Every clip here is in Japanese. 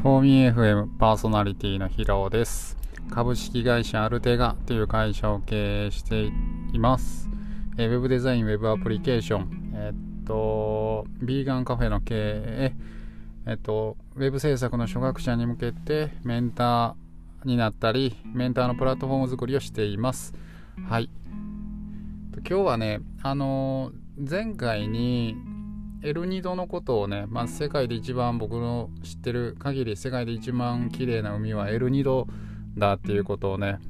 フォーミー FM パーソナリティのヒロです。株式会社アルテガという会社を経営しています。えー、ウェブデザイン、ウェブアプリケーション、え、っと、ビーガンカフェの経営、え、っと、ウェブ制作の初学者に向けてメンターになったり、メンターのプラットフォーム作りをしています。はい。今日はね、あの前回にエルニドのことをね、まあ、世界で一番僕の知ってる限り世界で一番綺麗な海はエルニドだっていうことをね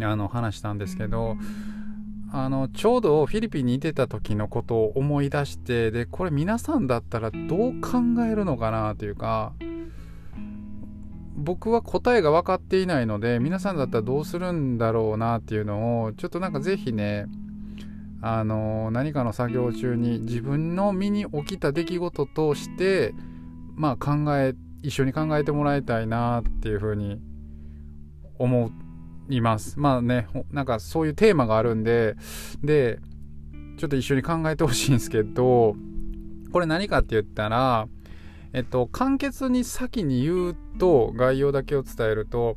あの話したんですけどあのちょうどフィリピンにいてた時のことを思い出してでこれ皆さんだったらどう考えるのかなというか僕は答えが分かっていないので皆さんだったらどうするんだろうなっていうのをちょっとなんか是非ねあの何かの作業中に自分の身に起きた出来事としてまあ考え一緒に考えてもらいたいなっていうふうに思います。まあねなんかそういうテーマがあるんででちょっと一緒に考えてほしいんですけどこれ何かって言ったらえっと簡潔に先に言うと概要だけを伝えると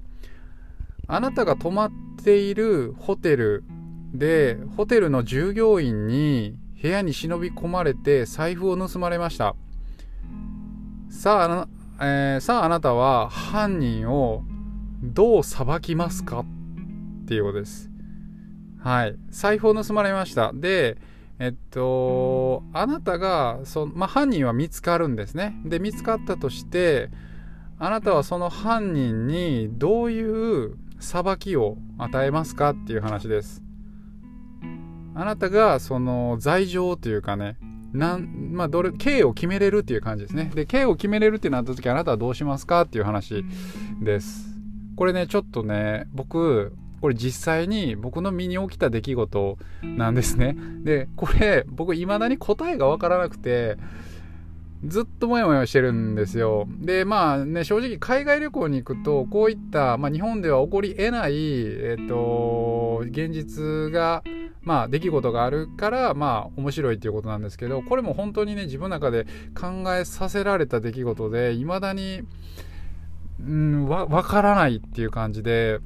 あなたが泊まっているホテルでホテルの従業員に部屋に忍び込まれて財布を盗まれました。さあ、えー、さああなたは犯人をどう裁きますか？っていうことです。はい。財布を盗まれました。でえっとあなたがそ、まあ、犯人は見つかるんですね。で見つかったとしてあなたはその犯人にどういう裁きを与えますか？っていう話です。あなたがその罪状というかねなんまあ、どれ刑を決めれるっていう感じですね。で、刑を決めれるってなった時あなたはどうしますかっていう話です。これね、ちょっとね、僕、これ実際に僕の身に起きた出来事なんですね。で、これ僕未だに答えがわからなくて、ずっともやもやしてるんですよ。で、まあね、正直海外旅行に行くと、こういった、まあ、日本では起こり得ない、えっ、と、現実が、まあ、出来事があるから、まあ、面白いっていうことなんですけど、これも本当にね、自分の中で考えさせられた出来事で、未だに、うん、わ、わからないっていう感じで、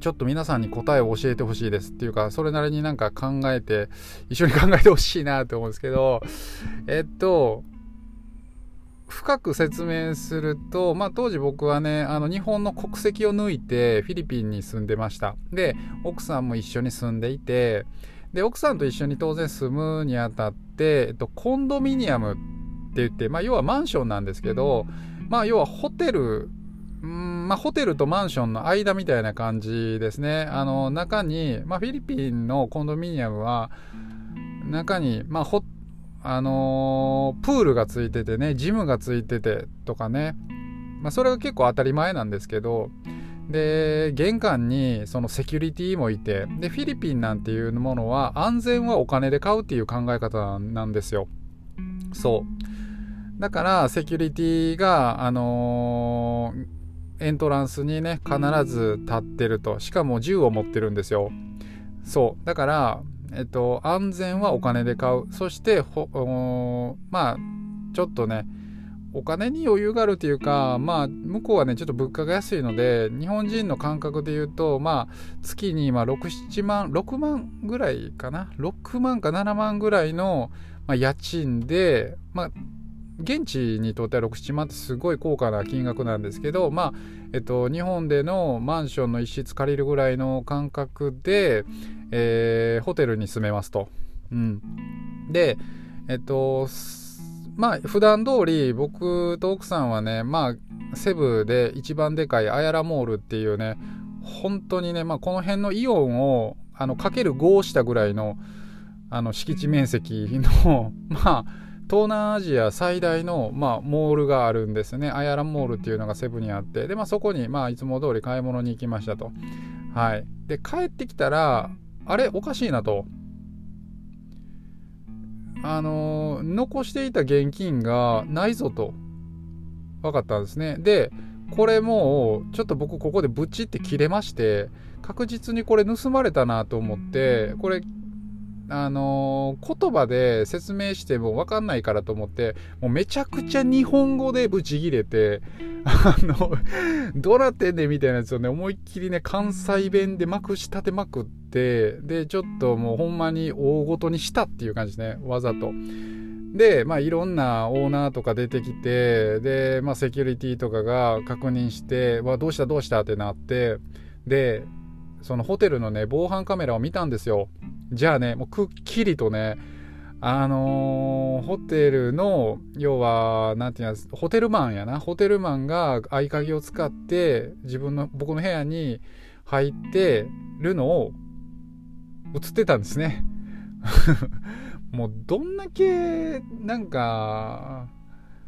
ちょっと皆さんに答えを教えてほしいですっていうか、それなりになんか考えて、一緒に考えてほしいなと思うんですけど、えっと、深く説明すると、まあ、当時僕はねあの日本の国籍を抜いてフィリピンに住んでましたで奥さんも一緒に住んでいてで奥さんと一緒に当然住むにあたって、えっと、コンドミニアムって言って、まあ、要はマンションなんですけど、まあ、要はホテルんまあ、ホテルとマンションの間みたいな感じですね。あの中に、まあ、フィリピンのコンドミニアムは中に、まあ、ホあのー、プールがついててね、ジムがついててとかね、まあ、それが結構当たり前なんですけど、で、玄関にそのセキュリティもいて、で、フィリピンなんていうものは安全はお金で買うっていう考え方なんですよ。そう。だから、セキュリティが、あのー、エントランスにね、必ず立ってると。しかも銃を持ってるんですよ。そう。だから、えっと、安全はお金で買う。そしてほ、まあ、ちょっとね、お金に余裕があるというか、まあ、向こうはね、ちょっと物価が安いので、日本人の感覚で言うと、まあ、月に、まあ、6、7万、6万ぐらいかな？6万か7万ぐらいの、まあ、家賃で、まあ、現地にとっては6、7万ってすごい高価な金額なんですけど、まあ、えっと、日本でのマンションの一室借りるぐらいの感覚で、えー、ホテルに住めますと。うん。で、えっと、まあ、普段通り僕と奥さんはね、まあ、セブで一番でかいアヤラモールっていうね、本当にね、まあ、この辺のイオンを、あの、かける5したぐらいの、あの、敷地面積の、まあ、東南アジア最大の、まあ、モールがあるんですね。アヤラモールっていうのがセブにあって、で、まあ、そこに、まあ、いつも通り買い物に行きましたと。はい。で、帰ってきたら、あれ、おかしいなと。あのー、残していた現金がないぞと。分かったんですね。で、これもう、ちょっと僕ここでブチって切れまして、確実にこれ盗まれたなと思って、これあのー、言葉で説明しても分かんないからと思って、もうめちゃくちゃ日本語でブチギレて、あの、どうなってんねんみたいなやつをね、思いっきりね、関西弁でまくし立てまくって、で、ちょっともうほんまに大ごとにしたっていう感じですね、わざと。で、まあ、いろんなオーナーとか出てきて、で、まあ、セキュリティとかが確認して、わ、どうしたどうしたってなって、で、そのホテルのね、防犯カメラを見たんですよ。じゃあね、もうくっきりとね、あのー、ホテルの、要は、なんていうの、ホテルマンやな。ホテルマンが合鍵を使って、自分の、僕の部屋に入ってるのを映ってたんですね。もうどんだけ、なんか、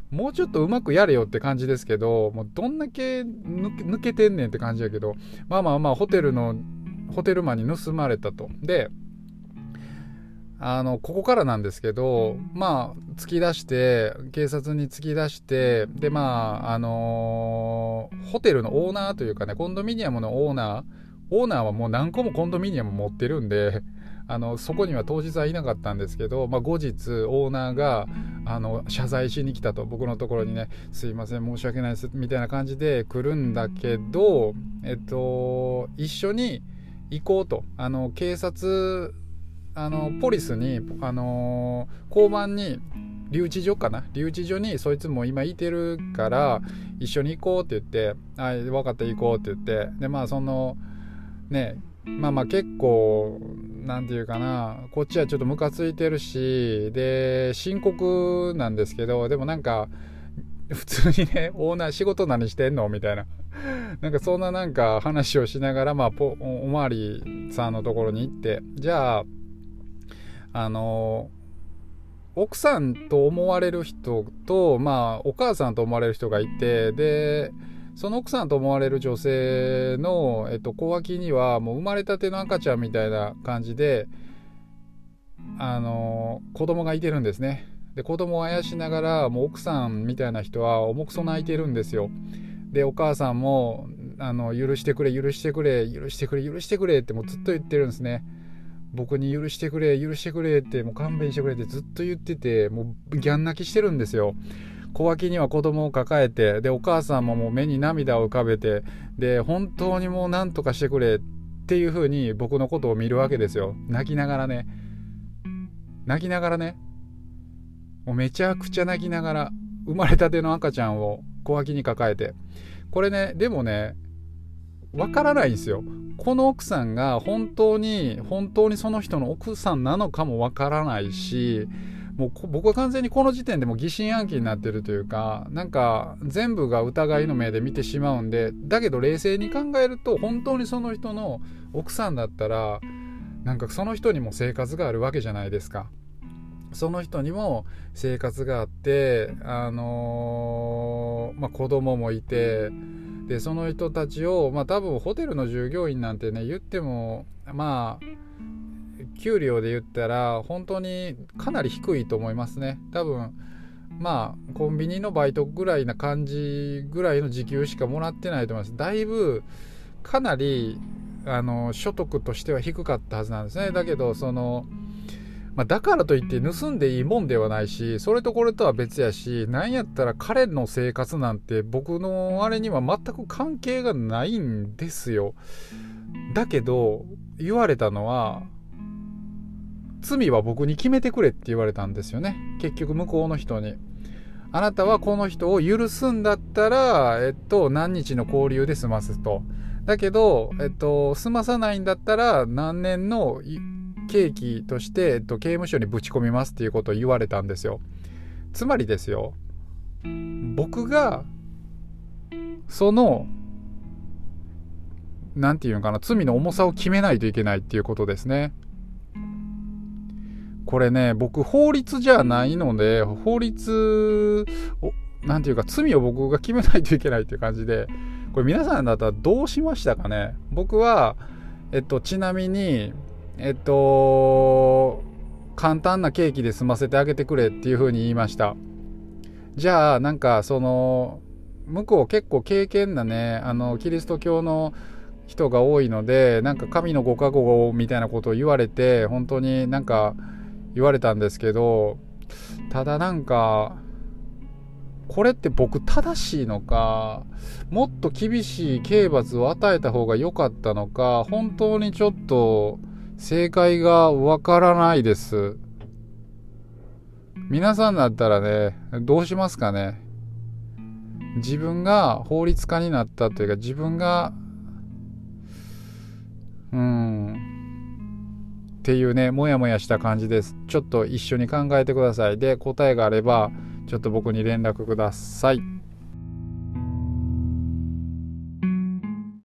もうちょっとうまくやれよって感じですけど、もうどんだけ抜けてんねんって感じやけど、まあまあまあ、ホテルの、ホテルマンに盗まれたと。で、あの、ここからなんですけど、まあ、突き出して、警察に突き出して、で、まあ、あのー、ホテルのオーナーというかね、コンドミニアムのオーナー、オーナーはもう何個もコンドミニアム持ってるんで、あのそこには当日はいなかったんですけど、まあ、後日オーナーがあの謝罪しに来たと僕のところにね「すいません申し訳ないです」みたいな感じで来るんだけど、えっと、一緒に行こうと。あの警察あのポリスにあの交番に留置所かな？留置所にそいつも今いてるから一緒に行こうって言って「はい分かった行こう」って言ってでまあそのねまあまあ結構何て言うかなこっちはちょっとムカついてるしで深刻なんですけどでもなんか普通にねオーナー仕事何してんの？みたいな。なんかそんななんか話をしながらまあおおまわりさんのところに行ってじゃああの奥さんと思われる人とまあお母さんと思われる人がいてでその奥さんと思われる女性の、えっと、小脇にはもう生まれたての赤ちゃんみたいな感じで、あの子供がいてるんですね。で子供をあやしながらもう奥さんみたいな人は重くそ泣いてるんですよ。でお母さんもあの許してくれ許してくれ許してくれ許してくれってもうずっと言ってるんですね。僕に許してくれ許してくれってもう勘弁してくれってずっと言っててもうギャン泣きしてるんですよ。小脇には子供を抱えて、で、お母さんももう目に涙を浮かべて、で、本当にもう何とかしてくれっていう風に僕のことを見るわけですよ。泣きながらね。泣きながらね。もうめちゃくちゃ泣きながら、生まれたての赤ちゃんを小脇に抱えて。これね、でもね、わからないんですよ。この奥さんが本当に、本当にその人の奥さんなのかもわからないし、もう僕は完全にこの時点でも疑心暗鬼になってるというかなんか全部が疑いの目で見てしまうんでだけど冷静に考えると本当にその人の奥さんだったらなんかその人にも生活があるわけじゃないですか。その人にも生活があって、あのー、まあ、子供もいてでその人たちを、まあ、多分ホテルの従業員なんてね言ってもまあ給料で言ったら本当にかなり低いと思いますね。多分まあコンビニのバイトぐらいな感じぐらいの時給しかもらってないと思います。だいぶかなりあの所得としては低かったはずなんですね。だけどそのまあ、だからといって盗んでいいもんではないしそれとこれとは別やしなんやったら彼の生活なんて僕のあれには全く関係がないんですよ。だけど言われたのは罪は僕に決めてくれって言われたんですよね。結局向こうの人に。あなたはこの人を許すんだったら、えっと、何日の交流で済ますと。だけど、えっと、済まさないんだったら、何年の刑期として、えっと、刑務所にぶち込みますっていうことを言われたんですよ。つまりですよ、僕が、その、なんていうのかな、罪の重さを決めないといけないっていうことですね。これね、僕、法律じゃないので、法律を、なんていうか、罪を僕が決めないといけないっていう感じで、これ皆さんだったらどうしましたかね僕は、えっと、ちなみに、えっと、簡単なケーキで済ませてあげてくれっていうふうに言いました。じゃあ、なんか、その、向こう結構敬虔なね、あの、キリスト教の人が多いのでなんか神のご加護みたいなことを言われて本当になんか言われたんですけどただなんかこれって僕正しいのかもっと厳しい刑罰を与えた方が良かったのか本当にちょっと正解がわからないです。皆さんだったらねどうしますかね？自分が法律家になったというか自分がうんっていうねもやもやした感じです。ちょっと一緒に考えてください。で答えがあればちょっと僕に連絡ください。